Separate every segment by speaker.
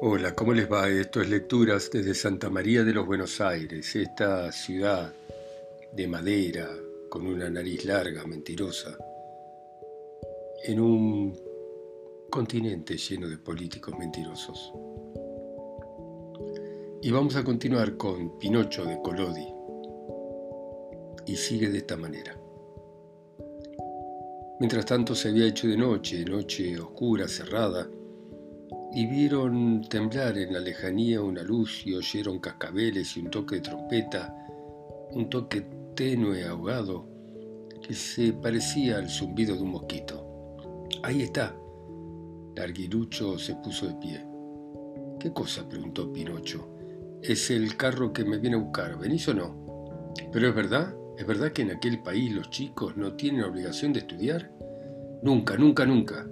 Speaker 1: Hola, ¿cómo les va? Esto es Lecturas desde Santa María de los Buenos Aires, esta ciudad de madera, con una nariz larga, mentirosa, en un continente lleno de políticos mentirosos. Y vamos a continuar con Pinocho de Colodi. Y sigue de esta manera. Mientras tanto se había hecho de noche, noche oscura, cerrada, y vieron temblar en la lejanía una luz y oyeron cascabeles y un toque de trompeta, un toque tenue, ahogado, que se parecía al zumbido de un mosquito. Ahí está. Larguirucho se puso de pie. ¿Qué cosa? preguntó Pinocho. Es el carro que me viene a buscar. ¿Venís o no? Pero es verdad, es verdad que en aquel país los chicos no tienen obligación de estudiar. Nunca, nunca, nunca.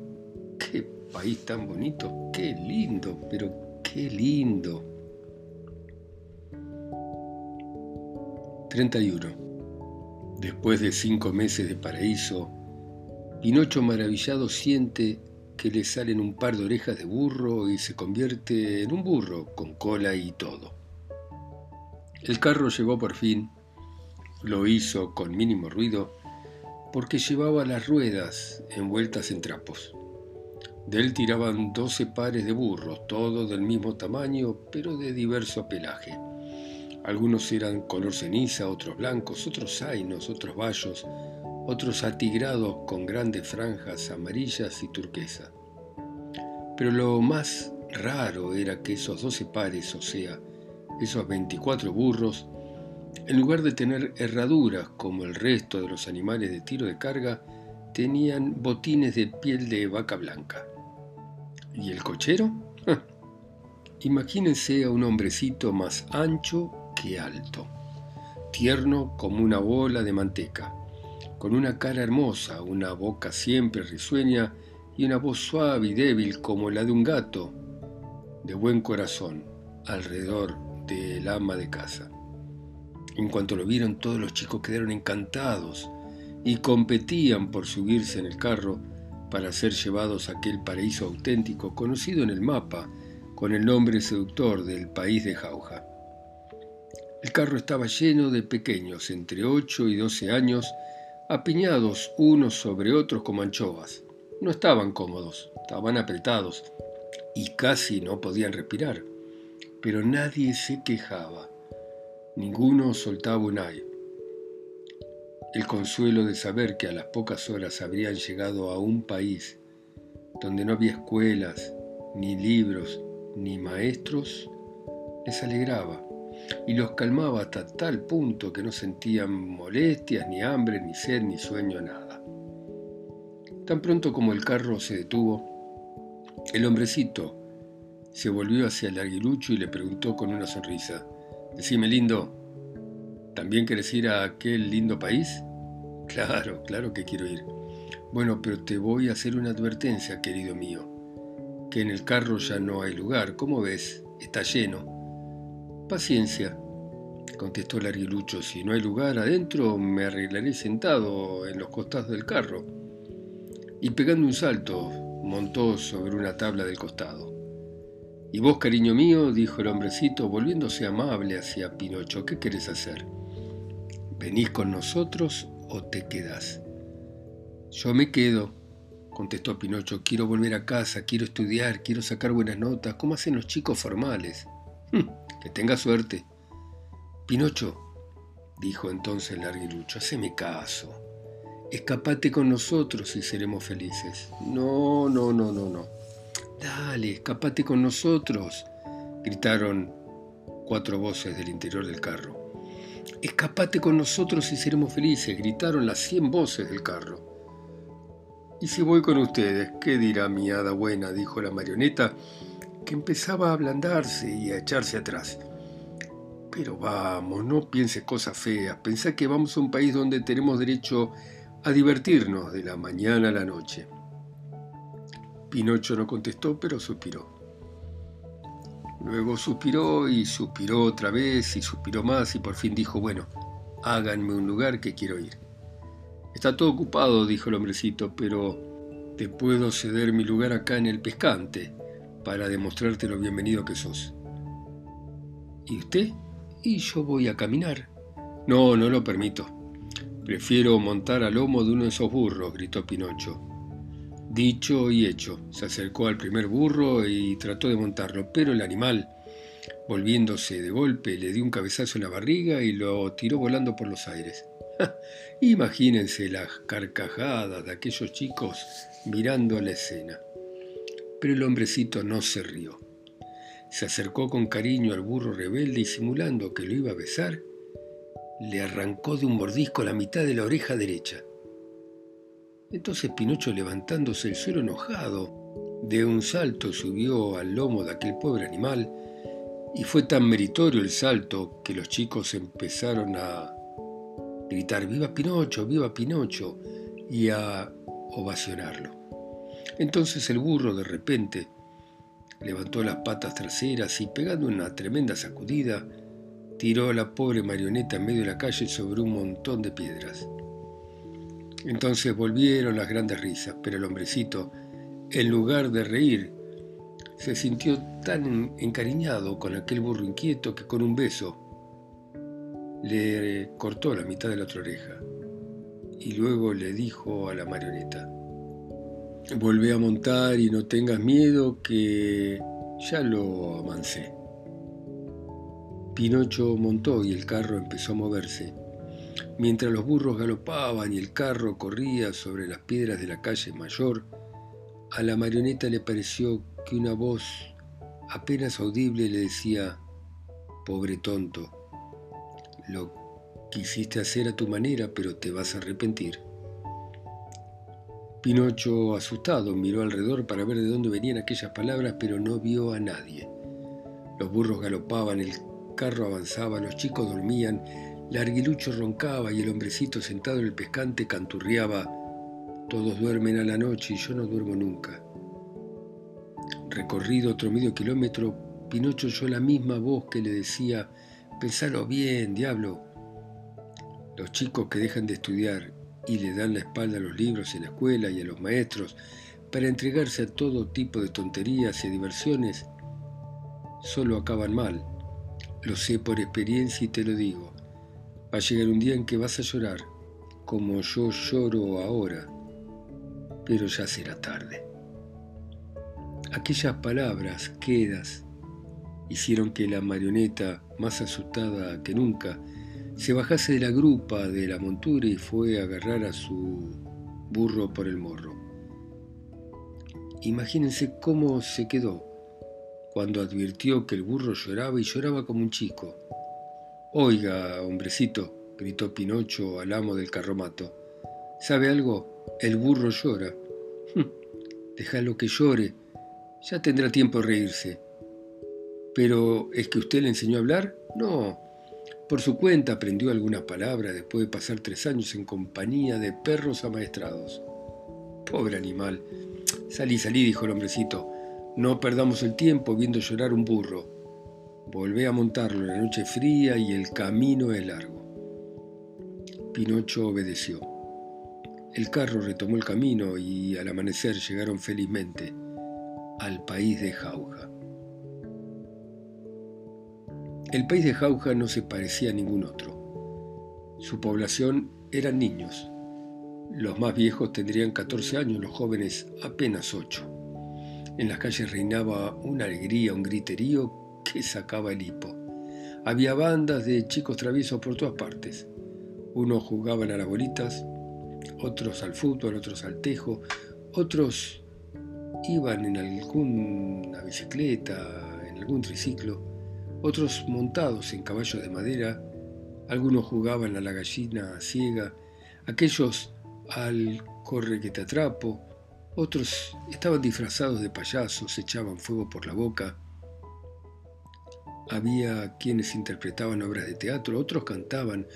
Speaker 1: ¿Qué país tan bonito, qué lindo, pero qué lindo. 31. Después de cinco meses de paraíso, Pinocho maravillado siente que le salen un par de orejas de burro y se convierte en un burro con cola y todo. El carro llegó por fin, lo hizo con mínimo ruido, porque llevaba las ruedas envueltas en trapos. De él tiraban doce pares de burros, todos del mismo tamaño, pero de diverso pelaje. Algunos eran color ceniza, otros blancos, otros zainos, otros bayos, otros atigrados con grandes franjas amarillas y turquesa. Pero lo más raro era que esos doce pares, o sea, esos veinticuatro burros, en lugar de tener herraduras como el resto de los animales de tiro de carga, tenían botines de piel de vaca blanca. ¿Y el cochero? Imagínense a un hombrecito más ancho que alto, tierno como una bola de manteca, con una cara hermosa, una boca siempre risueña y una voz suave y débil como la de un gato, de buen corazón, alrededor del ama de casa. En cuanto lo vieron, todos los chicos quedaron encantados y competían por subirse en el carro para ser llevados a aquel paraíso auténtico conocido en el mapa con el nombre seductor del país de Jauja. El carro estaba lleno de pequeños, entre 8 y 12 años, apiñados unos sobre otros como anchoas. No estaban cómodos, estaban apretados y casi no podían respirar. Pero nadie se quejaba. Ninguno soltaba un ay el consuelo de saber que a las pocas horas habrían llegado a un país donde no había escuelas, ni libros, ni maestros, les alegraba y los calmaba hasta tal punto que no sentían molestias, ni hambre, ni sed, ni sueño, nada. Tan pronto como el carro se detuvo, el hombrecito se volvió hacia el aguilucho y le preguntó con una sonrisa, Decime lindo, ¿También querés ir a aquel lindo país? Claro, claro que quiero ir. Bueno, pero te voy a hacer una advertencia, querido mío. Que en el carro ya no hay lugar. ¿Cómo ves? Está lleno. Paciencia, contestó el arguilucho. Si no hay lugar adentro, me arreglaré sentado en los costados del carro. Y pegando un salto, montó sobre una tabla del costado. ¿Y vos, cariño mío? dijo el hombrecito, volviéndose amable hacia Pinocho, ¿qué querés hacer? ¿Venís con nosotros o te quedás? Yo me quedo, contestó Pinocho. Quiero volver a casa, quiero estudiar, quiero sacar buenas notas, ¿Cómo hacen los chicos formales. Hm, que tenga suerte. Pinocho, dijo entonces el larguilucho, haceme caso. Escapate con nosotros y seremos felices. No, no, no, no, no. Dale, escapate con nosotros, gritaron cuatro voces del interior del carro. Escapate con nosotros y seremos felices, gritaron las cien voces del carro. ¿Y si voy con ustedes? ¿Qué dirá mi hada buena? dijo la marioneta, que empezaba a ablandarse y a echarse atrás. Pero vamos, no pienses cosas feas, pensá que vamos a un país donde tenemos derecho a divertirnos de la mañana a la noche. Pinocho no contestó, pero suspiró. Luego suspiró y suspiró otra vez y suspiró más y por fin dijo, bueno, háganme un lugar que quiero ir. Está todo ocupado, dijo el hombrecito, pero te puedo ceder mi lugar acá en el pescante, para demostrarte lo bienvenido que sos. ¿Y usted? Y yo voy a caminar. No, no lo permito. Prefiero montar al lomo de uno de esos burros, gritó Pinocho. Dicho y hecho, se acercó al primer burro y trató de montarlo, pero el animal, volviéndose de golpe, le dio un cabezazo en la barriga y lo tiró volando por los aires. Imagínense las carcajadas de aquellos chicos mirando la escena. Pero el hombrecito no se rió. Se acercó con cariño al burro rebelde y simulando que lo iba a besar, le arrancó de un mordisco la mitad de la oreja derecha. Entonces Pinocho, levantándose el suelo enojado, de un salto subió al lomo de aquel pobre animal, y fue tan meritorio el salto que los chicos empezaron a gritar ¡Viva Pinocho! ¡Viva Pinocho! y a ovacionarlo. Entonces el burro de repente levantó las patas traseras y pegando una tremenda sacudida, tiró a la pobre marioneta en medio de la calle sobre un montón de piedras. Entonces volvieron las grandes risas, pero el hombrecito, en lugar de reír, se sintió tan encariñado con aquel burro inquieto que con un beso le cortó la mitad de la otra oreja y luego le dijo a la marioneta, volvé a montar y no tengas miedo que ya lo amancé. Pinocho montó y el carro empezó a moverse. Mientras los burros galopaban y el carro corría sobre las piedras de la calle mayor, a la marioneta le pareció que una voz apenas audible le decía, pobre tonto, lo quisiste hacer a tu manera, pero te vas a arrepentir. Pinocho, asustado, miró alrededor para ver de dónde venían aquellas palabras, pero no vio a nadie. Los burros galopaban, el carro avanzaba, los chicos dormían, Larguilucho roncaba y el hombrecito sentado en el pescante canturriaba. Todos duermen a la noche y yo no duermo nunca. Recorrido otro medio kilómetro, Pinocho oyó la misma voz que le decía, pensalo bien, diablo. Los chicos que dejan de estudiar y le dan la espalda a los libros en la escuela y a los maestros para entregarse a todo tipo de tonterías y diversiones, solo acaban mal. Lo sé por experiencia y te lo digo. Va a llegar un día en que vas a llorar, como yo lloro ahora, pero ya será tarde. Aquellas palabras quedas hicieron que la marioneta, más asustada que nunca, se bajase de la grupa de la montura y fue a agarrar a su burro por el morro. Imagínense cómo se quedó cuando advirtió que el burro lloraba y lloraba como un chico. Oiga, hombrecito, gritó Pinocho al amo del carromato. ¿Sabe algo? El burro llora. Déjalo que llore. Ya tendrá tiempo de reírse. ¿Pero es que usted le enseñó a hablar? No. Por su cuenta aprendió algunas palabras después de pasar tres años en compañía de perros amaestrados. Pobre animal. Salí, salí, dijo el hombrecito. No perdamos el tiempo viendo llorar un burro. Volvé a montarlo la noche fría y el camino es largo. Pinocho obedeció. El carro retomó el camino y al amanecer llegaron felizmente al país de Jauja. El país de Jauja no se parecía a ningún otro. Su población eran niños. Los más viejos tendrían 14 años, los jóvenes apenas 8. En las calles reinaba una alegría, un griterío sacaba el hipo. Había bandas de chicos traviesos por todas partes. Unos jugaban a las bolitas, otros al fútbol, otros al tejo, otros iban en alguna bicicleta, en algún triciclo, otros montados en caballos de madera, algunos jugaban a la gallina ciega, aquellos al corre que te atrapo, otros estaban disfrazados de payasos, echaban fuego por la boca. Había quienes interpretaban obras de teatro, otros cantaban,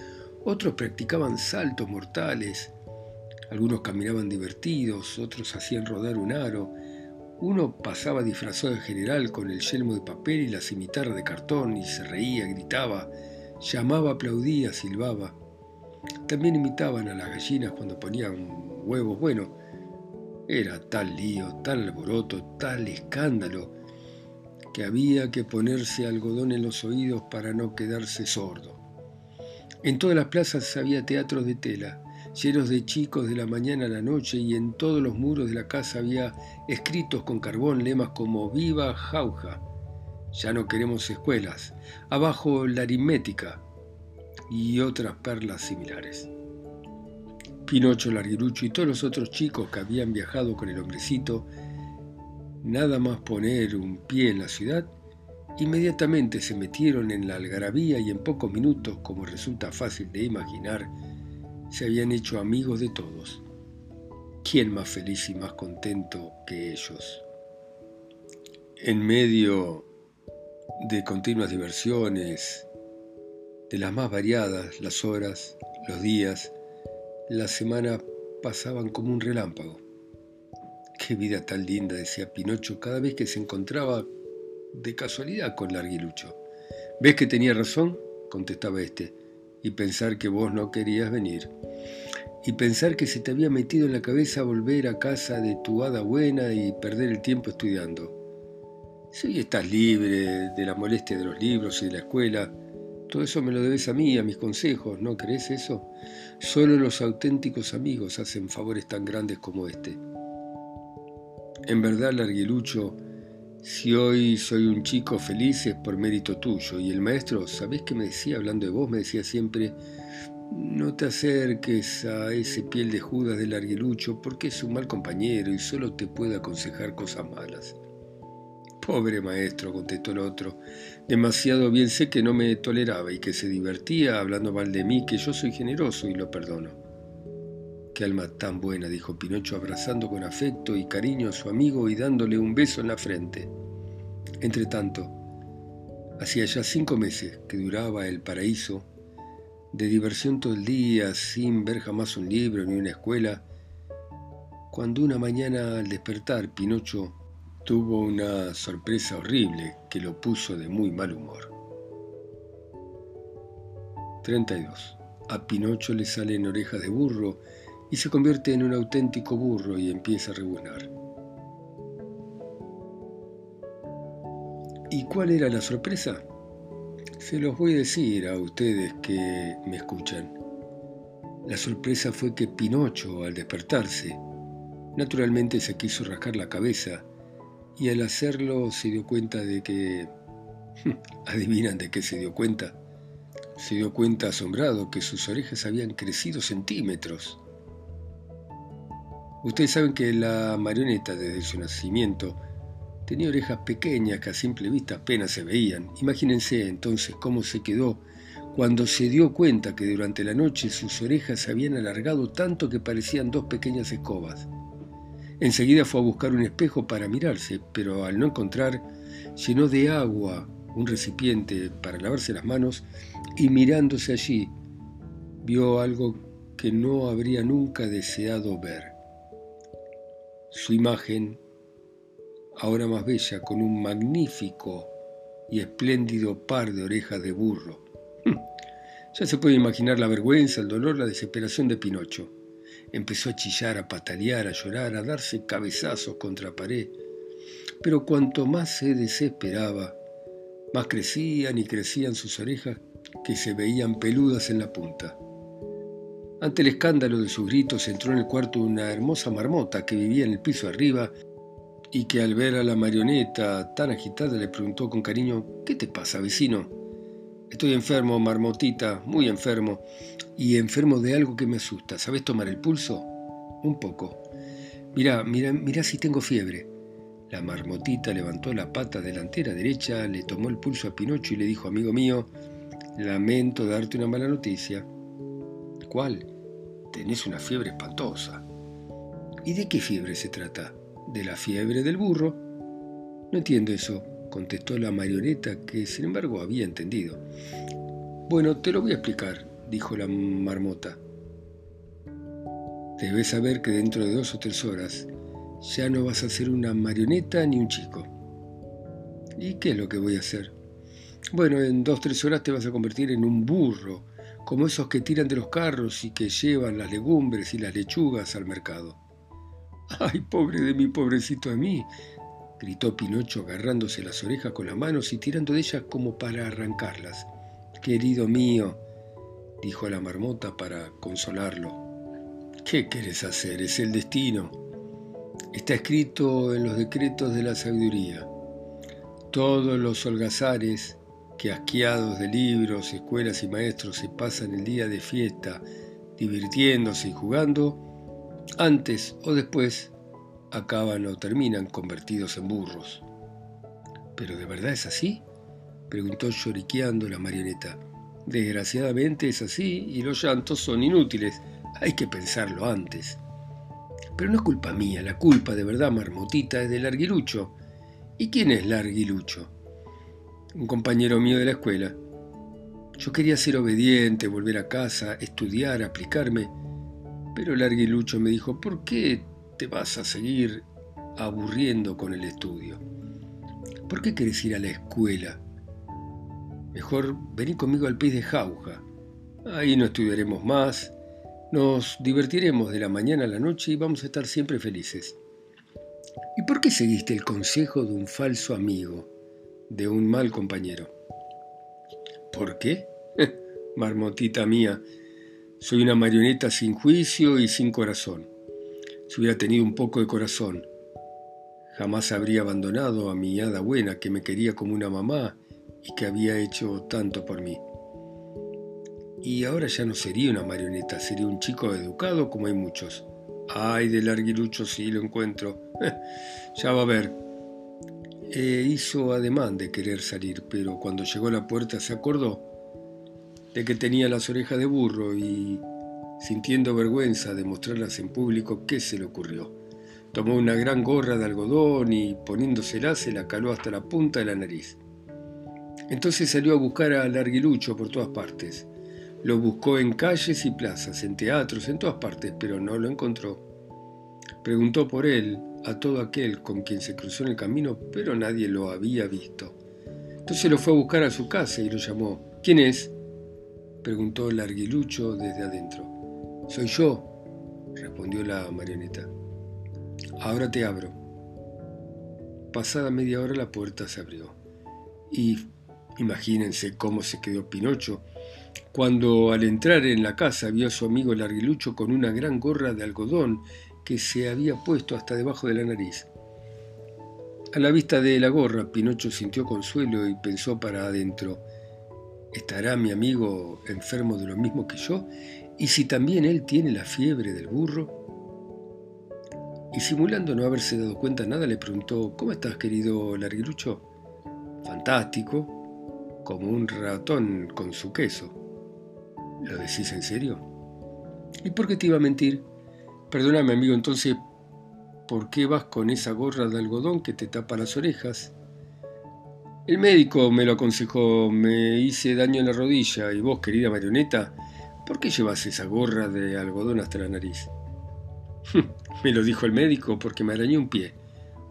Speaker 1: otros practicaban saltos mortales, algunos caminaban divertidos, otros hacían rodar un aro, uno pasaba disfrazado de general con el yelmo de papel y la cimitarra de cartón y se reía, gritaba, llamaba, aplaudía, silbaba. También imitaban a las gallinas cuando ponían huevos. Bueno, era tal lío, tal alboroto, tal escándalo, que había que ponerse algodón en los oídos para no quedarse sordo. En todas las plazas había teatros de tela, llenos de chicos de la mañana a la noche, y en todos los muros de la casa había escritos con carbón lemas como Viva Jauja, ya no queremos escuelas, abajo la aritmética y otras perlas similares. Pinocho, Larguirucho y todos los otros chicos que habían viajado con el hombrecito, nada más poner un pie en la ciudad, inmediatamente se metieron en la algarabía y en pocos minutos, como resulta fácil de imaginar, se habían hecho amigos de todos. ¿Quién más feliz y más contento que ellos? En medio de continuas diversiones, de las más variadas, las horas, los días, la semana pasaban como un relámpago. Qué vida tan linda, decía Pinocho cada vez que se encontraba de casualidad con Larguilucho. ¿Ves que tenía razón? contestaba este, y pensar que vos no querías venir. Y pensar que se te había metido en la cabeza volver a casa de tu hada buena y perder el tiempo estudiando. Hoy estás libre de la molestia de los libros y de la escuela, todo eso me lo debes a mí, a mis consejos, ¿no crees eso? Solo los auténticos amigos hacen favores tan grandes como este. En verdad, Larguilucho, si hoy soy un chico feliz es por mérito tuyo. Y el maestro, ¿sabés qué me decía hablando de vos? Me decía siempre, no te acerques a ese piel de Judas del Larguilucho porque es un mal compañero y solo te puede aconsejar cosas malas. Pobre maestro, contestó el otro. Demasiado bien sé que no me toleraba y que se divertía hablando mal de mí, que yo soy generoso y lo perdono. Alma tan buena, dijo Pinocho, abrazando con afecto y cariño a su amigo y dándole un beso en la frente. Entretanto, hacía ya cinco meses que duraba el paraíso, de diversión todo el día, sin ver jamás un libro ni una escuela, cuando una mañana al despertar Pinocho tuvo una sorpresa horrible que lo puso de muy mal humor. 32. A Pinocho le salen orejas de burro y se convierte en un auténtico burro y empieza a rebuznar. ¿Y cuál era la sorpresa? Se los voy a decir a ustedes que me escuchan. La sorpresa fue que Pinocho, al despertarse, naturalmente se quiso rascar la cabeza y al hacerlo se dio cuenta de que... ¿Adivinan de qué se dio cuenta? Se dio cuenta asombrado que sus orejas habían crecido centímetros. Ustedes saben que la marioneta desde su nacimiento tenía orejas pequeñas que a simple vista apenas se veían. Imagínense entonces cómo se quedó cuando se dio cuenta que durante la noche sus orejas se habían alargado tanto que parecían dos pequeñas escobas. Enseguida fue a buscar un espejo para mirarse, pero al no encontrar, llenó de agua un recipiente para lavarse las manos y mirándose allí, vio algo que no habría nunca deseado ver. Su imagen, ahora más bella, con un magnífico y espléndido par de orejas de burro. Ya se puede imaginar la vergüenza, el dolor, la desesperación de Pinocho. Empezó a chillar, a patalear, a llorar, a darse cabezazos contra pared. Pero cuanto más se desesperaba, más crecían y crecían sus orejas que se veían peludas en la punta. Ante el escándalo de sus gritos entró en el cuarto una hermosa marmota que vivía en el piso arriba y que al ver a la marioneta tan agitada le preguntó con cariño, ¿qué te pasa, vecino? Estoy enfermo, marmotita, muy enfermo, y enfermo de algo que me asusta. ¿Sabes tomar el pulso? Un poco. Mira, mira, mira si tengo fiebre. La marmotita levantó la pata delantera derecha, le tomó el pulso a Pinocho y le dijo, amigo mío, lamento darte una mala noticia. ¿Cuál? Tenés una fiebre espantosa. ¿Y de qué fiebre se trata? ¿De la fiebre del burro? No entiendo eso contestó la marioneta, que sin embargo había entendido. Bueno, te lo voy a explicar, dijo la marmota. Debes saber que dentro de dos o tres horas ya no vas a ser una marioneta ni un chico. ¿Y qué es lo que voy a hacer? Bueno, en dos o tres horas te vas a convertir en un burro, como esos que tiran de los carros y que llevan las legumbres y las lechugas al mercado. Ay, pobre de mí, pobrecito de mí, gritó Pinocho agarrándose las orejas con las manos y tirando de ellas como para arrancarlas. Querido mío, dijo la marmota para consolarlo. ¿Qué quieres hacer? Es el destino. Está escrito en los decretos de la sabiduría. Todos los holgazares que asqueados de libros, escuelas y maestros se pasan el día de fiesta, divirtiéndose y jugando, antes o después acaban o terminan convertidos en burros. ¿Pero de verdad es así? preguntó lloriqueando la marioneta. Desgraciadamente es así y los llantos son inútiles. Hay que pensarlo antes. Pero no es culpa mía, la culpa de verdad, marmotita, es del arguilucho. ¿Y quién es Larguilucho? Un compañero mío de la escuela. Yo quería ser obediente, volver a casa, estudiar, aplicarme. Pero Larguilucho me dijo, ¿por qué te vas a seguir aburriendo con el estudio? ¿Por qué querés ir a la escuela? Mejor vení conmigo al pez de jauja. Ahí no estudiaremos más, nos divertiremos de la mañana a la noche y vamos a estar siempre felices. ¿Y por qué seguiste el consejo de un falso amigo, de un mal compañero? ¿Por qué? Marmotita mía, soy una marioneta sin juicio y sin corazón. Si hubiera tenido un poco de corazón, jamás habría abandonado a mi hada buena que me quería como una mamá y que había hecho tanto por mí. Y ahora ya no sería una marioneta, sería un chico educado como hay muchos. Ay, del larguilucho sí lo encuentro. ya va a ver. E hizo ademán de querer salir, pero cuando llegó a la puerta se acordó de que tenía las orejas de burro y, sintiendo vergüenza de mostrarlas en público, ¿qué se le ocurrió? Tomó una gran gorra de algodón y poniéndosela se la caló hasta la punta de la nariz. Entonces salió a buscar a Larguilucho por todas partes. Lo buscó en calles y plazas, en teatros, en todas partes, pero no lo encontró. Preguntó por él a todo aquel con quien se cruzó en el camino, pero nadie lo había visto. Entonces lo fue a buscar a su casa y lo llamó. ¿Quién es? preguntó Larguilucho desde adentro. Soy yo, respondió la marioneta. Ahora te abro. Pasada media hora la puerta se abrió y Imagínense cómo se quedó Pinocho cuando al entrar en la casa vio a su amigo Larguilucho con una gran gorra de algodón que se había puesto hasta debajo de la nariz. A la vista de la gorra, Pinocho sintió consuelo y pensó para adentro, ¿estará mi amigo enfermo de lo mismo que yo? ¿Y si también él tiene la fiebre del burro? Y simulando no haberse dado cuenta nada, le preguntó, ¿cómo estás, querido Larguilucho? Fantástico, como un ratón con su queso. ¿Lo decís en serio? ¿Y por qué te iba a mentir? Perdóname, amigo, entonces, ¿por qué vas con esa gorra de algodón que te tapa las orejas? El médico me lo aconsejó, me hice daño en la rodilla y vos, querida marioneta, ¿por qué llevas esa gorra de algodón hasta la nariz? me lo dijo el médico porque me arañó un pie.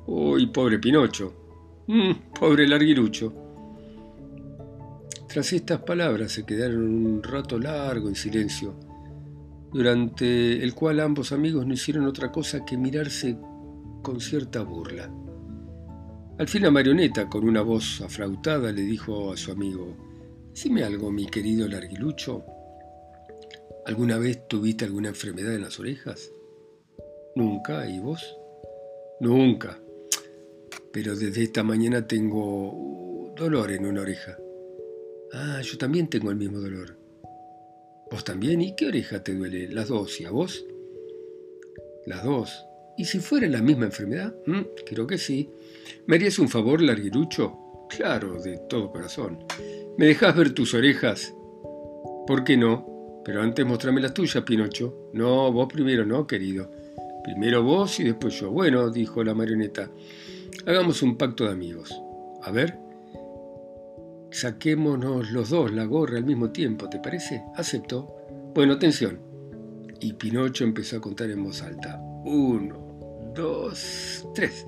Speaker 1: ¡Uy, pobre Pinocho! Mm, pobre Larguirucho! Tras estas palabras se quedaron un rato largo en silencio, durante el cual ambos amigos no hicieron otra cosa que mirarse con cierta burla. Al fin la marioneta, con una voz aflautada, le dijo a su amigo, Dime algo, mi querido Larguilucho. ¿Alguna vez tuviste alguna enfermedad en las orejas? Nunca, ¿y vos? Nunca. Pero desde esta mañana tengo dolor en una oreja. Ah, yo también tengo el mismo dolor. ¿Vos también? ¿Y qué oreja te duele? Las dos. ¿Y a vos? Las dos. ¿Y si fuera la misma enfermedad? Mm, creo que sí. ¿Me harías un favor, larguirucho? Claro, de todo corazón. ¿Me dejas ver tus orejas? ¿Por qué no? Pero antes mostrame las tuyas, Pinocho. No, vos primero no, querido. Primero vos y después yo. Bueno, dijo la marioneta, hagamos un pacto de amigos. A ver, Saquémonos los dos la gorra al mismo tiempo, ¿te parece? Aceptó. Bueno, atención. Y Pinocho empezó a contar en voz alta. Uno, dos, tres.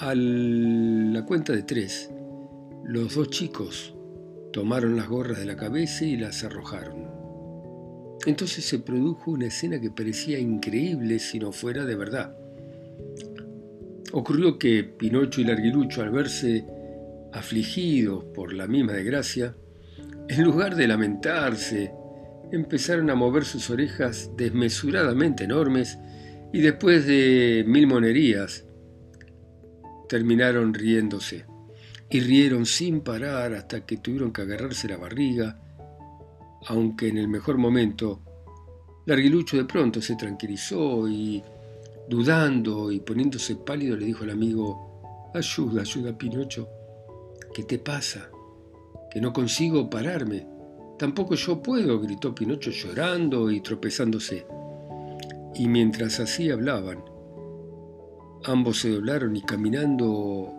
Speaker 1: A la cuenta de tres, los dos chicos tomaron las gorras de la cabeza y las arrojaron. Entonces se produjo una escena que parecía increíble si no fuera de verdad. Ocurrió que Pinocho y Larguilucho, al verse afligidos por la misma desgracia, en lugar de lamentarse, empezaron a mover sus orejas desmesuradamente enormes y después de mil monerías terminaron riéndose. Y rieron sin parar hasta que tuvieron que agarrarse la barriga, aunque en el mejor momento Larguilucho de pronto se tranquilizó y, dudando y poniéndose pálido, le dijo al amigo, ayuda, ayuda, Pinocho, ¿qué te pasa? Que no consigo pararme. Tampoco yo puedo, gritó Pinocho llorando y tropezándose. Y mientras así hablaban, ambos se doblaron y caminando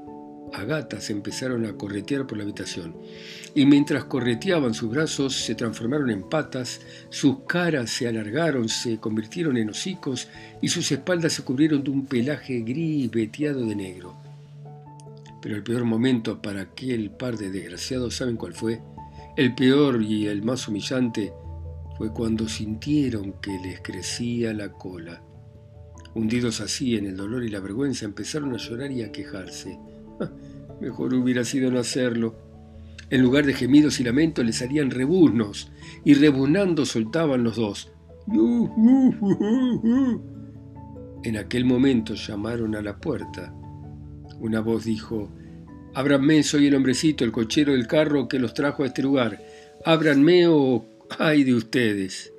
Speaker 1: a gatas empezaron a corretear por la habitación. Y mientras correteaban sus brazos se transformaron en patas, sus caras se alargaron, se convirtieron en hocicos y sus espaldas se cubrieron de un pelaje gris veteado de negro. Pero el peor momento para aquel par de desgraciados, ¿saben cuál fue? El peor y el más humillante fue cuando sintieron que les crecía la cola. Hundidos así en el dolor y la vergüenza, empezaron a llorar y a quejarse. Mejor hubiera sido no hacerlo. En lugar de gemidos y lamentos les salían rebuznos, y rebuznando soltaban los dos. En aquel momento llamaron a la puerta. Una voz dijo, Ábranme, soy el hombrecito, el cochero del carro que los trajo a este lugar. Ábranme o ay de ustedes.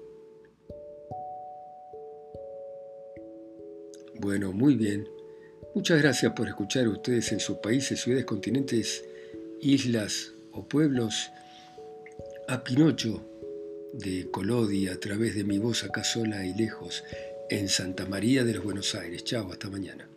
Speaker 1: Bueno, muy bien. Muchas gracias por escuchar ustedes en sus países, ciudades, continentes, islas o pueblos a Pinocho de Colodi a través de mi voz acá sola y lejos en Santa María de los Buenos Aires. Chao, hasta mañana.